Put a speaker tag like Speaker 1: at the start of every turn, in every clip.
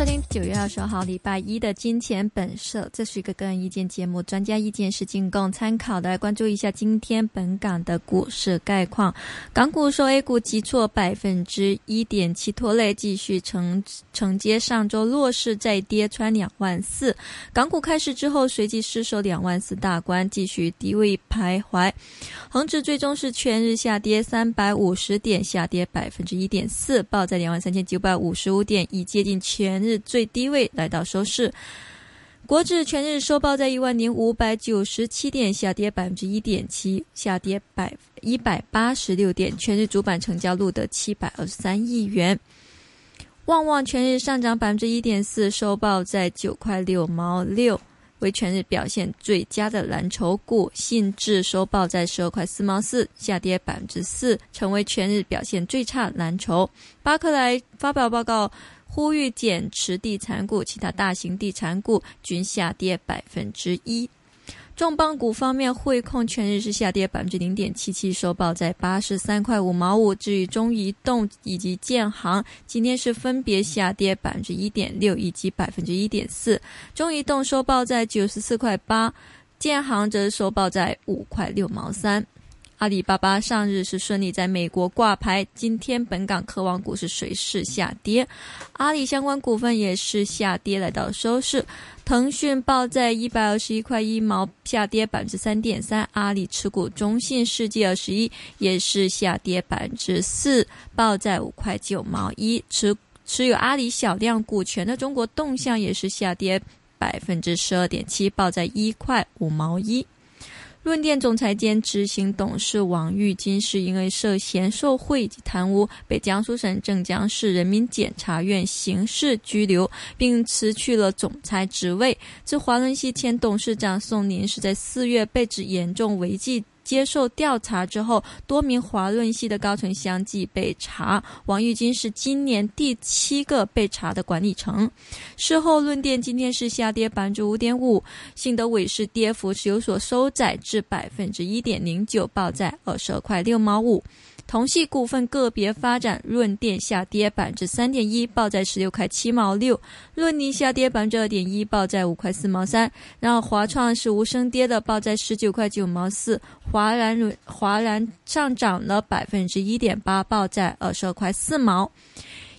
Speaker 1: 收听九月二十号礼拜一的《金钱本色》，这是一个个人意见节目，专家意见是仅供参考的。关注一下今天本港的股市概况，港股受 A 股急挫百分之一点七拖累，继续承承接上周弱势再跌穿两万四。港股开市之后，随即失守两万四大关，继续低位徘徊。恒指最终是全日下跌三百五十点，下跌百分之一点四，报在两万三千九百五十五点，已接近全。日日最低位来到收市，国指全日收报在一万零五百九十七点，下跌百分之一点七，下跌百一百八十六点。全日主板成交录得七百二十三亿元。旺旺全日上涨百分之一点四，收报在九块六毛六，为全日表现最佳的蓝筹股。信智收报在十二块四毛四，下跌百分之四，成为全日表现最差蓝筹。巴克莱发表报告。呼吁减持地产股，其他大型地产股均下跌百分之一。重磅股方面，汇控全日是下跌百分之零点七七，收报在八十三块五毛五。至于中移动以及建行，今天是分别下跌百分之一点六以及百分之一点四。中移动收报在九十四块八，建行则收报在五块六毛三。阿里巴巴上日是顺利在美国挂牌，今天本港科网股是随势下跌，阿里相关股份也是下跌来到收市。腾讯报在一百二十一块一毛，下跌百分之三点三。阿里持股中信世纪二十一也是下跌百分之四，报在五块九毛一。持持有阿里小量股权的中国动向也是下跌百分之十二点七，报在一块五毛一。润电总裁兼执行董事王玉金是因为涉嫌受贿及贪污，被江苏省镇江市人民检察院刑事拘留，并辞去了总裁职位。自华润系前董事长宋宁是在四月被指严重违纪。接受调查之后，多名华润系的高层相继被查。王玉金是今年第七个被查的管理层。事后，论电今天是下跌百分之五点五，信德伟是跌幅是有所收窄至百分之一点零九，报在二十二块六毛五。同系股份个别发展，润电下跌百分之三点一，报在十六块七毛六；润尼下跌百分之二点一，报在五块四毛三。然后华创是无声跌的，报在十九块九毛四。华然润华然上涨了百分之一点八，报在二十二块四毛。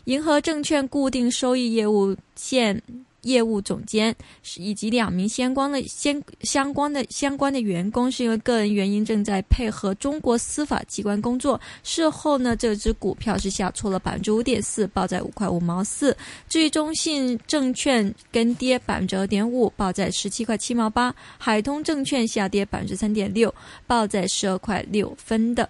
Speaker 1: 银河证券固定收益业务线。业务总监以及两名相关的相相关的相关的员工，是因为个人原因正在配合中国司法机关工作。事后呢，这只股票是下挫了百分之五点四，报在五块五毛四。至于中信证券跟跌百分之二点五，报在十七块七毛八。海通证券下跌百分之三点六，报在十二块六分的。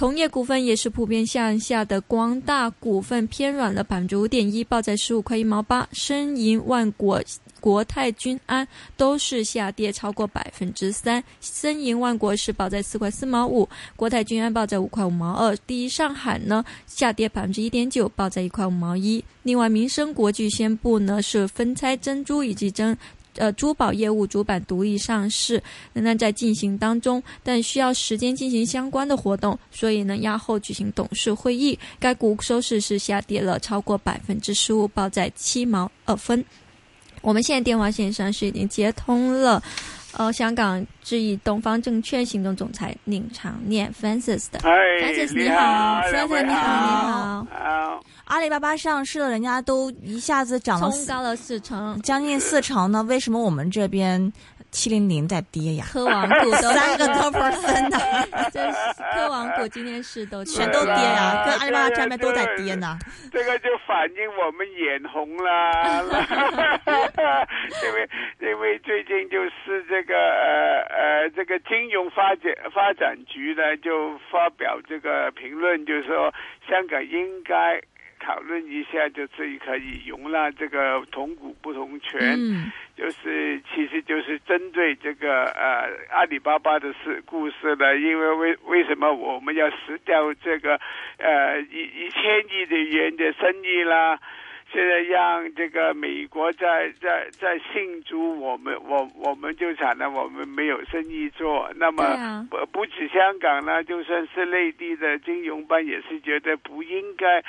Speaker 1: 同业股份也是普遍向下的，光大股份偏软了百分之五点一，报在十五块一毛八。申银、万国、国泰君安都是下跌超过百分之三。申银、万国是报在四块四毛五，国泰君安报在五块五毛二。第一上海呢下跌百分之一点九，报在一块五毛一。另外，民生国际宣布呢是分拆珍珠以及珍。呃，珠宝业务主板独立上市仍然在进行当中，但需要时间进行相关的活动，所以呢，压后举行董事会议。该股收市是下跌了超过百分之十五，报在七毛二分。我们现在电话线上是已经接通了，呃，香港智易东方证券行动总裁宁长念 Francis 的，Francis 你好，Francis 你好，你好。
Speaker 2: 阿里巴巴上市了，人家都一下子涨了，
Speaker 1: 冲高了四成，
Speaker 2: 将近四成呢。为什么我们这边七零零在跌呀？
Speaker 1: 科网股 都
Speaker 2: 三个多 percent 的，
Speaker 1: 这科网股今天是都
Speaker 2: 全都跌呀，跟阿里巴巴上面都在跌呢。
Speaker 3: 这个就反映我们眼红啦，因为因为最近就是这个呃呃这个金融发展发展局呢就发表这个评论，就是说香港应该。讨论一下，就是可以容纳这个同股不同权，就是其实就是针对这个呃阿里巴巴的事故事呢，因为为为什么我们要失掉这个呃一一千亿的元的生意啦？现在让这个美国在在在信主，我们我我们就惨了，我们没有生意做。那么不不止香港呢，就算是内地的金融办也是觉得不应该。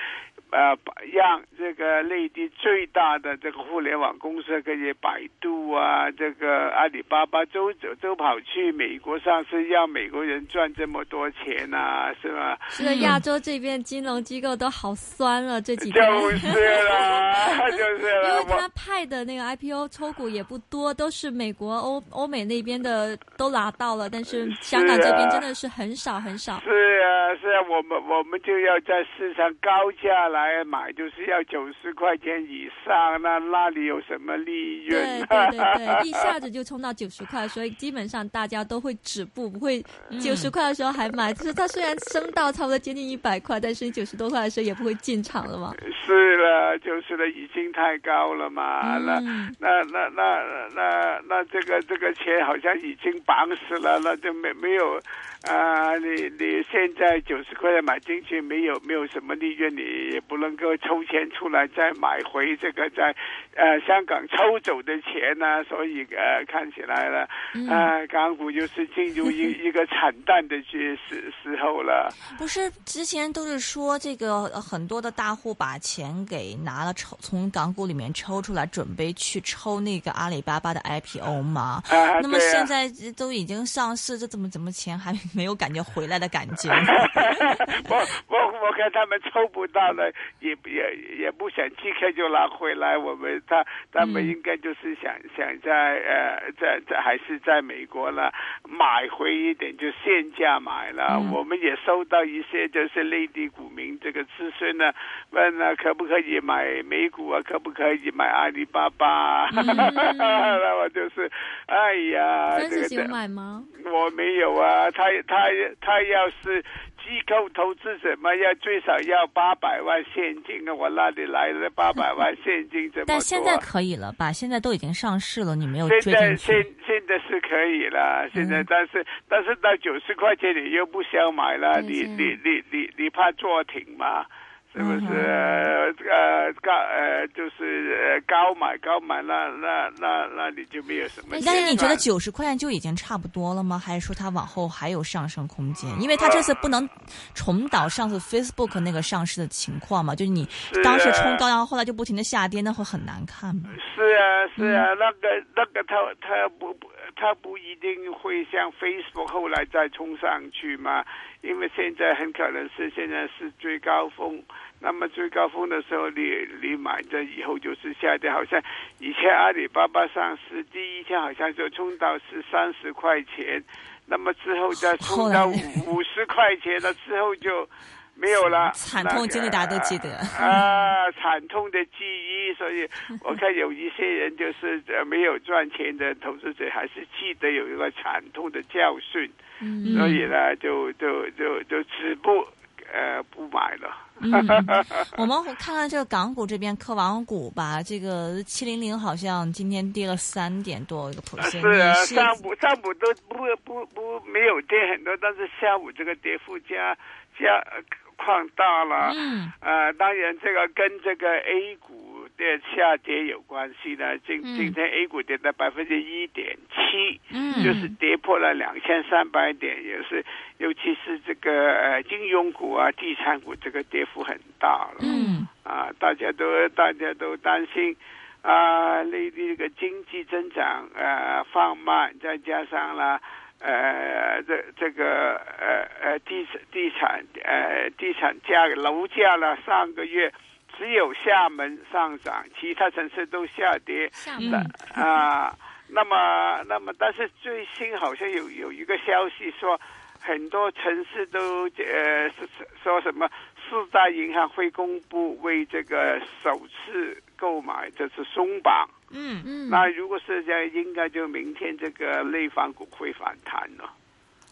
Speaker 3: 呃，让这个内地最大的这个互联网公司，可以百度啊，这个阿里巴巴都都都跑去美国上市，让美国人赚这么多钱啊，是吧？
Speaker 1: 是的，亚洲这边金融机构都好酸了，这几天就。
Speaker 3: 是了，就是
Speaker 1: 因
Speaker 3: 了。我
Speaker 1: 为他派的那个 IPO 抽股也不多，都是美国、欧欧美那边的都拿到了，但是香港这边真的是很少很少。
Speaker 3: 是啊，是啊，我们我们就要在市场高价来买，就是要九十块钱以上，那那里有什么利润？
Speaker 1: 对对对对，一下子就冲到九十块，所以基本上大家都会止步，不会九十块的时候还买。就是它虽然升到差不多接近一百块，但是九十多块的时候也不会进场了嘛。
Speaker 3: 是了，就是了，已经太高了嘛。那
Speaker 1: 嗯，
Speaker 3: 那那那那那这个这个钱好像已经绑死了，那就没没有啊、你你现在九十块钱买进去，没有没有什么利润，你也不能够抽钱出来再买回这个在呃香港抽走的钱呢、所以呃看起来了，
Speaker 1: 嗯
Speaker 3: 呃港股就是进入一 一个惨淡的时时时候了。
Speaker 2: 不是之前都是说这个呃很多的大户把钱给拿了抽，从港股里面抽出来，准备去抽那个阿里巴巴的 IPO 吗？
Speaker 3: 啊，
Speaker 2: 那么现在都已经上市，这怎么怎么钱还没有感觉回来的感觉？
Speaker 3: 我我我看他们抽不到了，也也也不想即刻就拿回来。我们他他们
Speaker 2: 嗯
Speaker 3: 应该就是想、想在呃在在还是在美国了买回一点，就现价买了。
Speaker 2: 嗯
Speaker 3: 我们也收到一些就是内地股民这个咨询呢，问呢可不可以买美股啊，可不可以买阿里巴巴啊？那我就是哎呀，这个
Speaker 1: 分子有买吗？
Speaker 3: 我没有啊，他他他要是机构投资者嘛，要最少要八百万现金啊，我哪里来的八百万现金怎么多？
Speaker 2: 但现在可以了吧？现在都已经上市了，你没有
Speaker 3: 现
Speaker 2: 追进
Speaker 3: 在现
Speaker 2: 去。
Speaker 3: 现在是可以了，现在、
Speaker 2: 嗯
Speaker 3: 但是但是到九十块钱你又不想买了，你你你你你怕做停嘛？是不是？呃呃高呃就是呃高买高买，那那那那你就没有什么
Speaker 1: 但
Speaker 2: 但是你觉得九十块钱就已经差不多了吗？还是说它往后还有上升空间？因为它这次不能重蹈上次 Facebook 那个上市的情况嘛，就是你当时
Speaker 3: 啊
Speaker 2: 冲高，然后后来就不停的下跌，那会很难看嘛。
Speaker 3: 是啊，是
Speaker 2: 嗯
Speaker 3: 啊，那个那个他他不不他不一定会像 Facebook 后来再冲上去嘛，因为现在很可能是现在是最高峰，那么最高峰的时候你你买的以后就是下跌，好像以前阿里巴巴上市第一天好像就冲到是三十块钱，那么之后再冲到 五十块钱了之后就。没有了，
Speaker 2: 惨痛经历大家都记得
Speaker 3: 啊，惨痛的记忆。所以我看有一些人就是呃没有赚钱的投资者，还是记得有一个惨痛的教训，
Speaker 1: 嗯
Speaker 3: 所以呢，就就就就止步呃不买了。
Speaker 2: 嗯，我们看看这个港股这边科网股吧，这个七零零好像今天跌了三点多一个 percent，
Speaker 3: 是啊，上午上午都不不不没有跌很多，但是下午这个跌幅加加呃扩大了。
Speaker 2: 嗯
Speaker 3: 呃，当然这个跟这个 A 股的下跌有关系呢。今
Speaker 1: 嗯
Speaker 3: 今天 A 股跌到百分之一点七，
Speaker 2: 嗯，
Speaker 3: 就是跌破了两千三百点，也是尤其是这个呃金融股啊、地产股这个跌幅很大了。
Speaker 2: 嗯
Speaker 3: 啊，大家都大家都担心啊，内地这个经济增长呃放慢，再加上了呃这这个呃呃地地产呃地产价楼价呢，上个月只有厦门上涨，其他城市都下跌。
Speaker 1: 厦
Speaker 2: 嗯
Speaker 1: 门
Speaker 3: 啊，那么那么，但是最新好像有有一个消息说，很多城市都呃是是说什么四大银行会公布为这个首次购买这次松绑。
Speaker 2: 嗯
Speaker 1: 嗯
Speaker 3: 那如果是这样，应该就明天这个内房股会反弹了。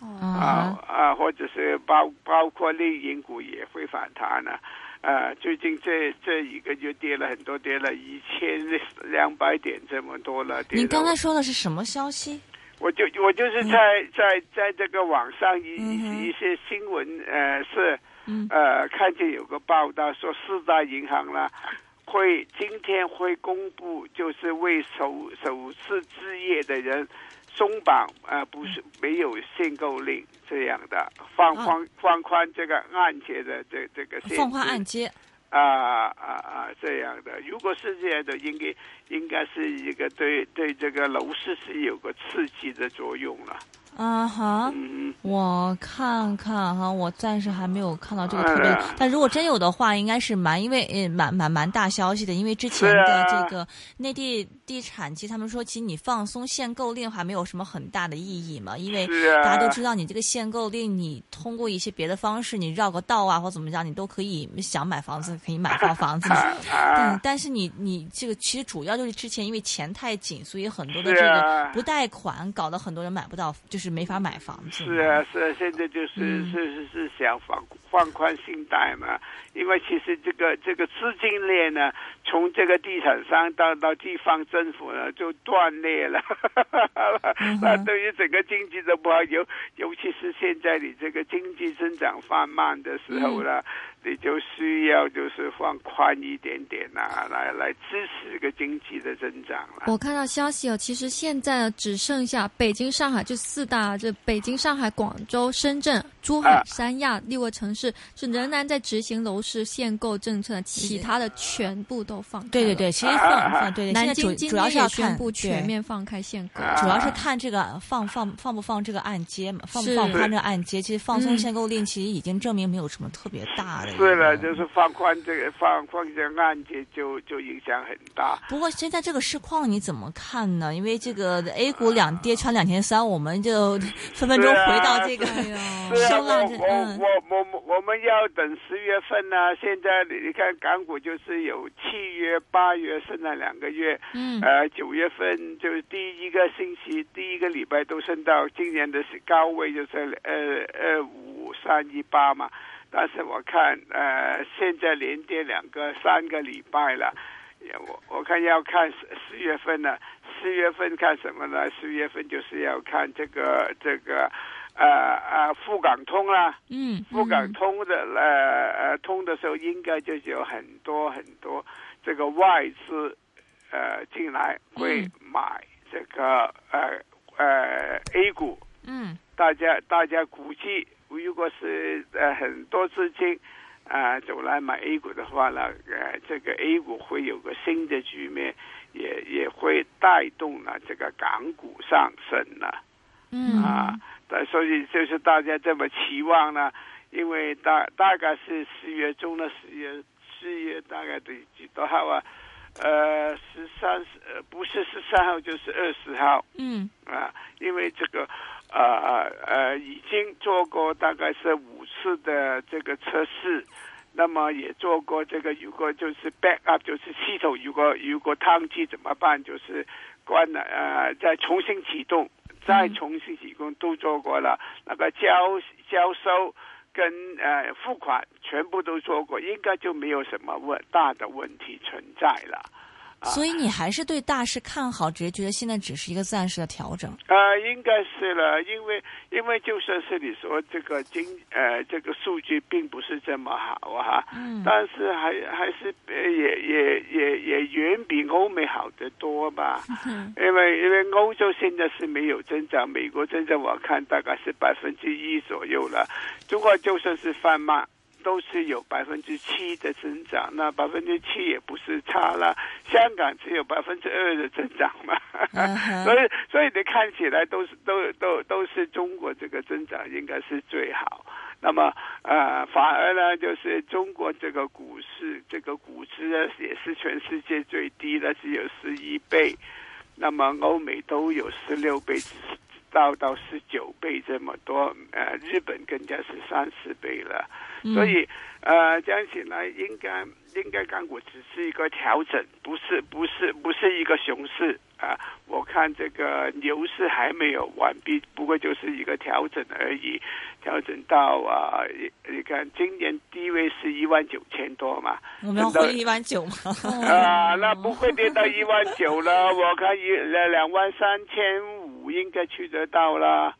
Speaker 1: 哦
Speaker 3: 啊啊，或者是包包括内银股也会反弹了。呃，最近这这一个月跌了很多，跌了一千两百点这么多了。
Speaker 2: 你刚才说的是什么消息？
Speaker 3: 我就我就是在在在这个网上一
Speaker 2: 嗯
Speaker 3: 一一些新闻呃是
Speaker 2: 嗯
Speaker 3: 呃看见有个报道说四大银行啦会今天会公布，就是为首首次置业的人松绑啊、呃，不是没有限购令这样的，放放放宽这个按揭的这这个限
Speaker 2: 放宽按揭。
Speaker 3: 啊啊啊！这样的，如果是这样的，应该应该是一个对对这个楼市是有个刺激的作用了。
Speaker 2: 啊哈，
Speaker 3: 嗯，
Speaker 2: 我看看哈，我暂时还没有看到这个特别，
Speaker 3: 哎
Speaker 2: 但如果真有的话，应该是蛮因为呃蛮蛮蛮大消息的，因为之前的这个内地地产，其实他们说，其实你放松限购令还没有什么很大的意义嘛，因为大家都知道，你这个限购令，你通过一些别的方式，你绕个道啊或怎么样，你都可以想买房子可以买到房子。
Speaker 3: 啊。
Speaker 2: 但
Speaker 3: 啊，
Speaker 2: 但是你你这个其实主要就是之前因为钱太紧，所以很多的这个
Speaker 3: 啊
Speaker 2: 不贷款，搞得很多人买不到，就是没法买房子。
Speaker 3: 是啊是啊，现在就是、
Speaker 2: 嗯
Speaker 3: 是是是想放放宽信贷嘛，因为其实这个这个资金链呢，从这个地产商到到地方政府呢就断裂了，那对于整个经济的不好，尤尤其是现在你这个经济增长放慢的时候呢，你就需要就是放宽一点点呐、来来支持这个经济的增长了。
Speaker 1: 我看到消息哦，其实现在只剩下北京、上海这四大，这北京、上海、广州、深圳、珠海
Speaker 3: 啊、
Speaker 1: 三亚六个城市是仍然在执行楼市限购政策，其他的全部都放开
Speaker 2: 对对对，其实
Speaker 3: 啊
Speaker 2: 放放对对，现
Speaker 1: 南
Speaker 2: 在主
Speaker 1: 京
Speaker 2: 主要是要
Speaker 1: 宣全面放开限购。
Speaker 3: 啊
Speaker 2: 主要是看这个放放放不放这个按揭嘛，放不放宽这个按揭。其实放松
Speaker 1: 嗯
Speaker 2: 限购令其实已经证明没有什么特别大的。
Speaker 3: 是了，就是放宽这个放放这个按揭就就影响很大。
Speaker 2: 不过现在这个市况你怎么看呢？因为这个 A 股两跌穿两千三，我们就 分分钟回到这个
Speaker 3: 我我我我我我们要等十月份呢、现在你你看港股就是有七月、八月升了两个月，
Speaker 2: 嗯
Speaker 3: 呃，九月份就是第一个星期、第一个礼拜都升到今年的高位，就是呃二五三一八嘛。但是我看呃，现在连跌两个、三个礼拜了。我我看要看十十月份呢，十月份看什么呢？十月份就是要看这个这个呃呃沪港通啦，
Speaker 2: 嗯
Speaker 3: 沪港通的呃呃通的时候，应该就是有很多很多这个外资呃进来会
Speaker 2: 嗯
Speaker 3: 买这个呃呃 A 股，
Speaker 2: 嗯。
Speaker 3: 大家大家估计，如果是呃很多资金啊、呃走来买 A 股的话呢，呃这个 A 股会有个新的局面，也也会带动了这个港股上升了。
Speaker 2: 嗯。
Speaker 3: 啊，但所以就是大家这么期望呢，因为大大概是四月中的四月，四月大概得几多号啊？呃，十三呃不是十三号就是二十号
Speaker 2: 嗯
Speaker 3: 啊，因为这个呃呃已经做过大概是五次的这个测试。那么也做过这个，如果就是 back up，就是系统如果如果宕机怎么办？就是关了呃，再重新启动，再重新提供都做过了。那个交交收跟呃付款全部都做过，应该就没有什么问大的问题存在了。
Speaker 2: 所以你还是对大势看好，只是觉得现在只是一个暂时的调整。
Speaker 3: 呃，应该是了，因为因为就算是你说这个经呃这个数据并不是这么好啊，
Speaker 2: 嗯
Speaker 3: 但是还还是呃也也也也远比欧美好得多吧。嗯因为因为欧洲现在是没有增长，美国增长我看大概是百分之一左右了，中国就算是放慢。都是有百分之七的增长，那百分之七也不是差了。香港只有百分之二的增长嘛，所以所以你看起来都是都都都是中国这个增长应该是最好。那么呃，反而呢，就是中国这个股市这个股市呢也是全世界最低的，只有十一倍。那么欧美都有十六倍到到十九倍这么多，呃，日本更加是三十倍了。所以呃，这样起来应该应该港股只是一个调整，不是不是不是一个熊市啊、我看这个牛市还没有完毕，不过就是一个调整而已，调整到啊、你你看今年低位是一万九千多嘛，
Speaker 2: 我们要回一万九吗？
Speaker 3: 啊，那不会跌到一万九了，我看一两两万三千五应该去得到了。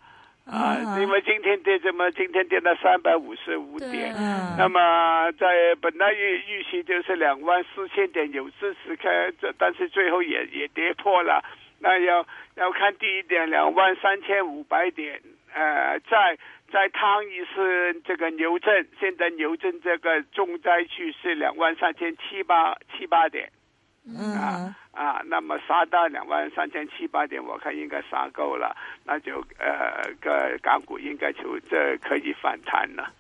Speaker 3: 啊，
Speaker 2: 嗯
Speaker 3: 因为今天跌这么，今天跌到三百五十五点，
Speaker 2: 嗯。
Speaker 3: 那么在本来预预期就是两万四千点有支持开，这但是最后也也跌破了，那要要看第一点，两万三千五百点，呃，再再趟一次这个牛证，现在牛证这个重灾区是两万三千七八七八点。
Speaker 2: 嗯
Speaker 3: 啊啊，那么杀到两万三千七八点，我看应该杀够了，那就呃个港股应该就这可以反弹了。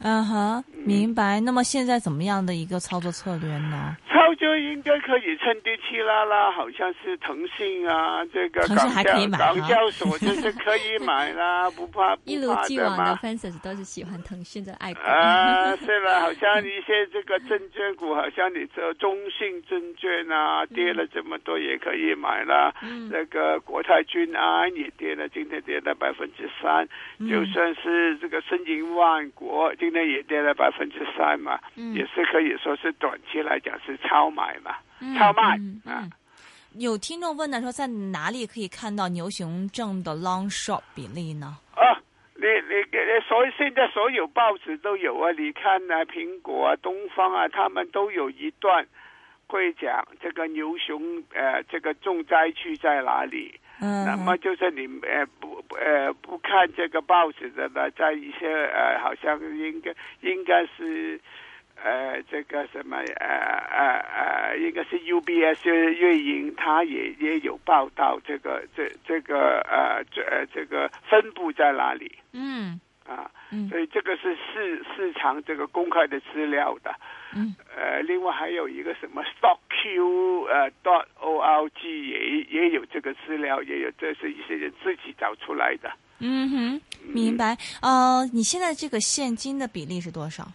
Speaker 2: 嗯哼，明白。那么现在怎么样的一个操作策略呢？
Speaker 3: 操作应该可以趁低去拉拉，好像是腾讯啊，这个
Speaker 2: 腾讯
Speaker 3: 港交
Speaker 2: 还可以买
Speaker 3: 港
Speaker 2: 啊
Speaker 3: 交所就是可以买啦，不怕不
Speaker 1: 一如既往的
Speaker 3: 嘛。
Speaker 1: fans 都是喜欢腾讯的爱股。
Speaker 3: 啊，是了，好像一些这个证券股，好像你这中信证券啊，跌了这么多也可以买了。
Speaker 1: 嗯
Speaker 3: 那个国泰君安也跌了，今天跌了百分之三。
Speaker 1: 嗯
Speaker 3: 就算是这个申银万国，今天也跌了百分之三嘛，
Speaker 1: 嗯
Speaker 3: 也是可以说是短期来讲是超买嘛，超卖啊。
Speaker 2: 有听众问呢，说在哪里可以看到牛熊证的 long short 比例呢？
Speaker 3: 啊，你你你所以现在所有报纸都有啊，你看啊，苹果啊、东方啊，他们都有一段会讲这个牛熊呃这个重灾区在哪里。
Speaker 2: 嗯，
Speaker 3: 那么就是你呃不不呃不看这个报纸的呢，在一些呃好像应该应该是。呃，这个什么呃呃呃，应该是 UBS 运营，它也也有报道这个这这个呃这呃这个分布在哪里
Speaker 2: 嗯
Speaker 3: 啊？
Speaker 2: 嗯
Speaker 3: 所以这个是市市场这个公开的资料的。
Speaker 2: 嗯
Speaker 3: 呃，另外还有一个什么 StockQ 呃 dot org 也也有这个资料，也有这是一些人自己找出来的。
Speaker 2: 嗯哼，明白。呃，你现在这个现金的比例是多少？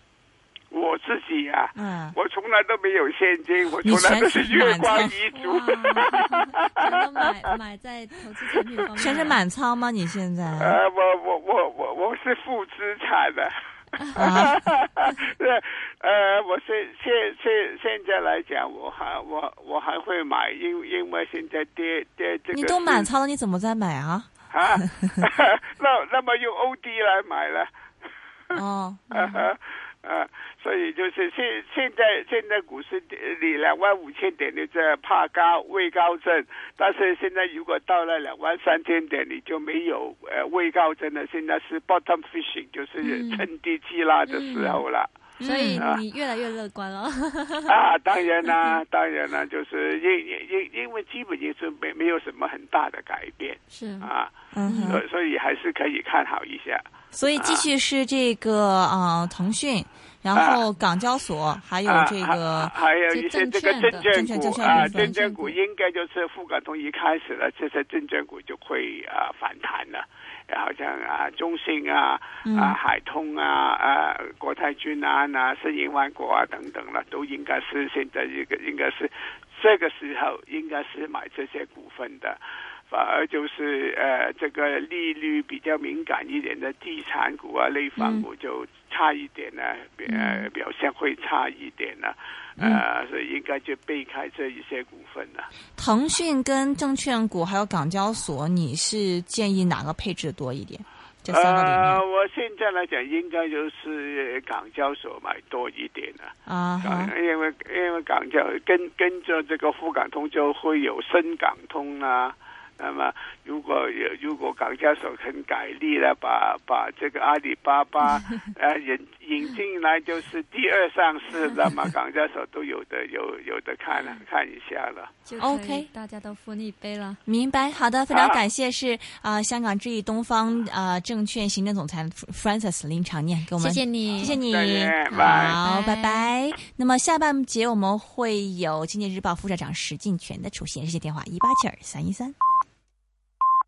Speaker 3: 我自己啊，
Speaker 2: 嗯，
Speaker 3: 我从来都没有现金，我
Speaker 2: 你
Speaker 3: 从来都
Speaker 2: 是
Speaker 3: 是月光
Speaker 2: 满
Speaker 3: 遗族。
Speaker 1: 哇，全都买买在投资产品方面，
Speaker 2: 全 是满仓吗？你现在？
Speaker 3: 呃，我我我我我是负资产的。
Speaker 2: 啊
Speaker 3: 对，呃，我现现现现在来讲，我还我我还会买，因因为现在跌跌这个
Speaker 2: 你都满仓了，你怎么再买啊？
Speaker 3: 啊，那那么用 OD 来买了。
Speaker 2: 哦，
Speaker 3: 呃呃，所以就是现现在现在股市你两万五千点的这怕高位高症，但是现在如果到了两万三千点，你就没有呃位高症了。现在是 bottom fishing，就是
Speaker 1: 嗯
Speaker 3: 趁低吸拉的时候了。
Speaker 1: 所以
Speaker 3: 嗯
Speaker 1: 你越来越乐观了。
Speaker 3: 啊，当然啦，当然啦，就是因因因因为基本也是没没有什么很大的改变
Speaker 1: 是，
Speaker 3: 啊，
Speaker 2: 嗯
Speaker 3: 所以所以还是可以看好一下。
Speaker 2: 所以继续是这个呃腾讯，然后港交所，还有
Speaker 3: 啊
Speaker 2: 这个
Speaker 3: 还还有一些这个证
Speaker 1: 证
Speaker 3: 券股啊，
Speaker 2: 证券
Speaker 3: 股应该就是沪港通一开始了，这些证券股就会啊反弹了。好像啊，中信啊，
Speaker 2: 嗯
Speaker 3: 啊，海通啊，啊，国泰君安啊，申银万国啊等等了，都应该是现在一个应该是这个时候应该是买这些股份的。反而就是呃，这个利率比较敏感一点的地产股啊、内房股就差一点呢，呃，表现会差一点呢，呃，所以应该就避开这一些股份了。
Speaker 2: 腾讯跟证券股还有港交所，你是建议哪个配置多一点？这三个里
Speaker 3: 呃，我现在来讲，应该就是港交所买多一点了。
Speaker 2: 啊哈
Speaker 3: 港，因为因为港交跟跟着这个沪港通就会有深港通啊。那么，如果有如果港交所肯改力了，把把这个阿里巴巴呃 引引进来，就是第二上市，那 么港交所都有的有有的看了看一下了。
Speaker 1: 就
Speaker 2: OK
Speaker 1: 大家都分一杯了。
Speaker 2: 明白。好的，非常感谢是啊、呃香港之翼东方啊、呃证券行政总裁 Francis 林长念给我们
Speaker 1: 谢谢你，
Speaker 2: 谢谢你好，
Speaker 1: 拜
Speaker 2: 拜拜。那么下半节我们会有《经济日报》副社长石进全的出现，热线电话一八七二三一三。